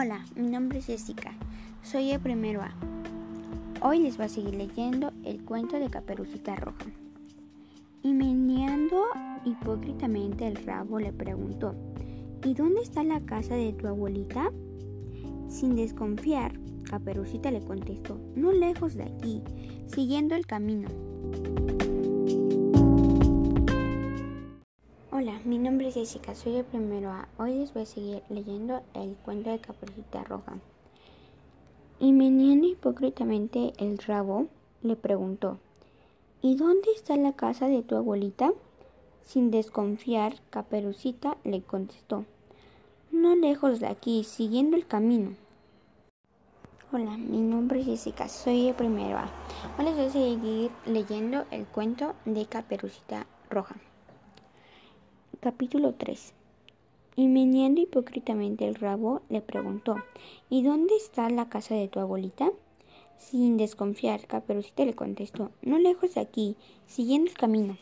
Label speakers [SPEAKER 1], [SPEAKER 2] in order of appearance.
[SPEAKER 1] Hola, mi nombre es Jessica. Soy el primero A. Hoy les voy a seguir leyendo el cuento de Caperucita Roja. Y meneando hipócritamente el rabo le preguntó, ¿Y dónde está la casa de tu abuelita? Sin desconfiar, Caperucita le contestó, no lejos de aquí, siguiendo el camino. Hola, mi nombre es Jessica, soy el primero A. Hoy les voy a seguir leyendo el cuento de Caperucita Roja. Y meneando hipócritamente el rabo, le preguntó, ¿Y dónde está la casa de tu abuelita? Sin desconfiar, Caperucita le contestó, no lejos de aquí, siguiendo el camino. Hola, mi nombre es Jessica, soy el primero A. Hoy les voy a seguir leyendo el cuento de Caperucita Roja. Capítulo 3 Y meneando hipócritamente el rabo, le preguntó, ¿Y dónde está la casa de tu abuelita? Sin desconfiar, Caperucita le contestó, no lejos de aquí, siguiendo el camino.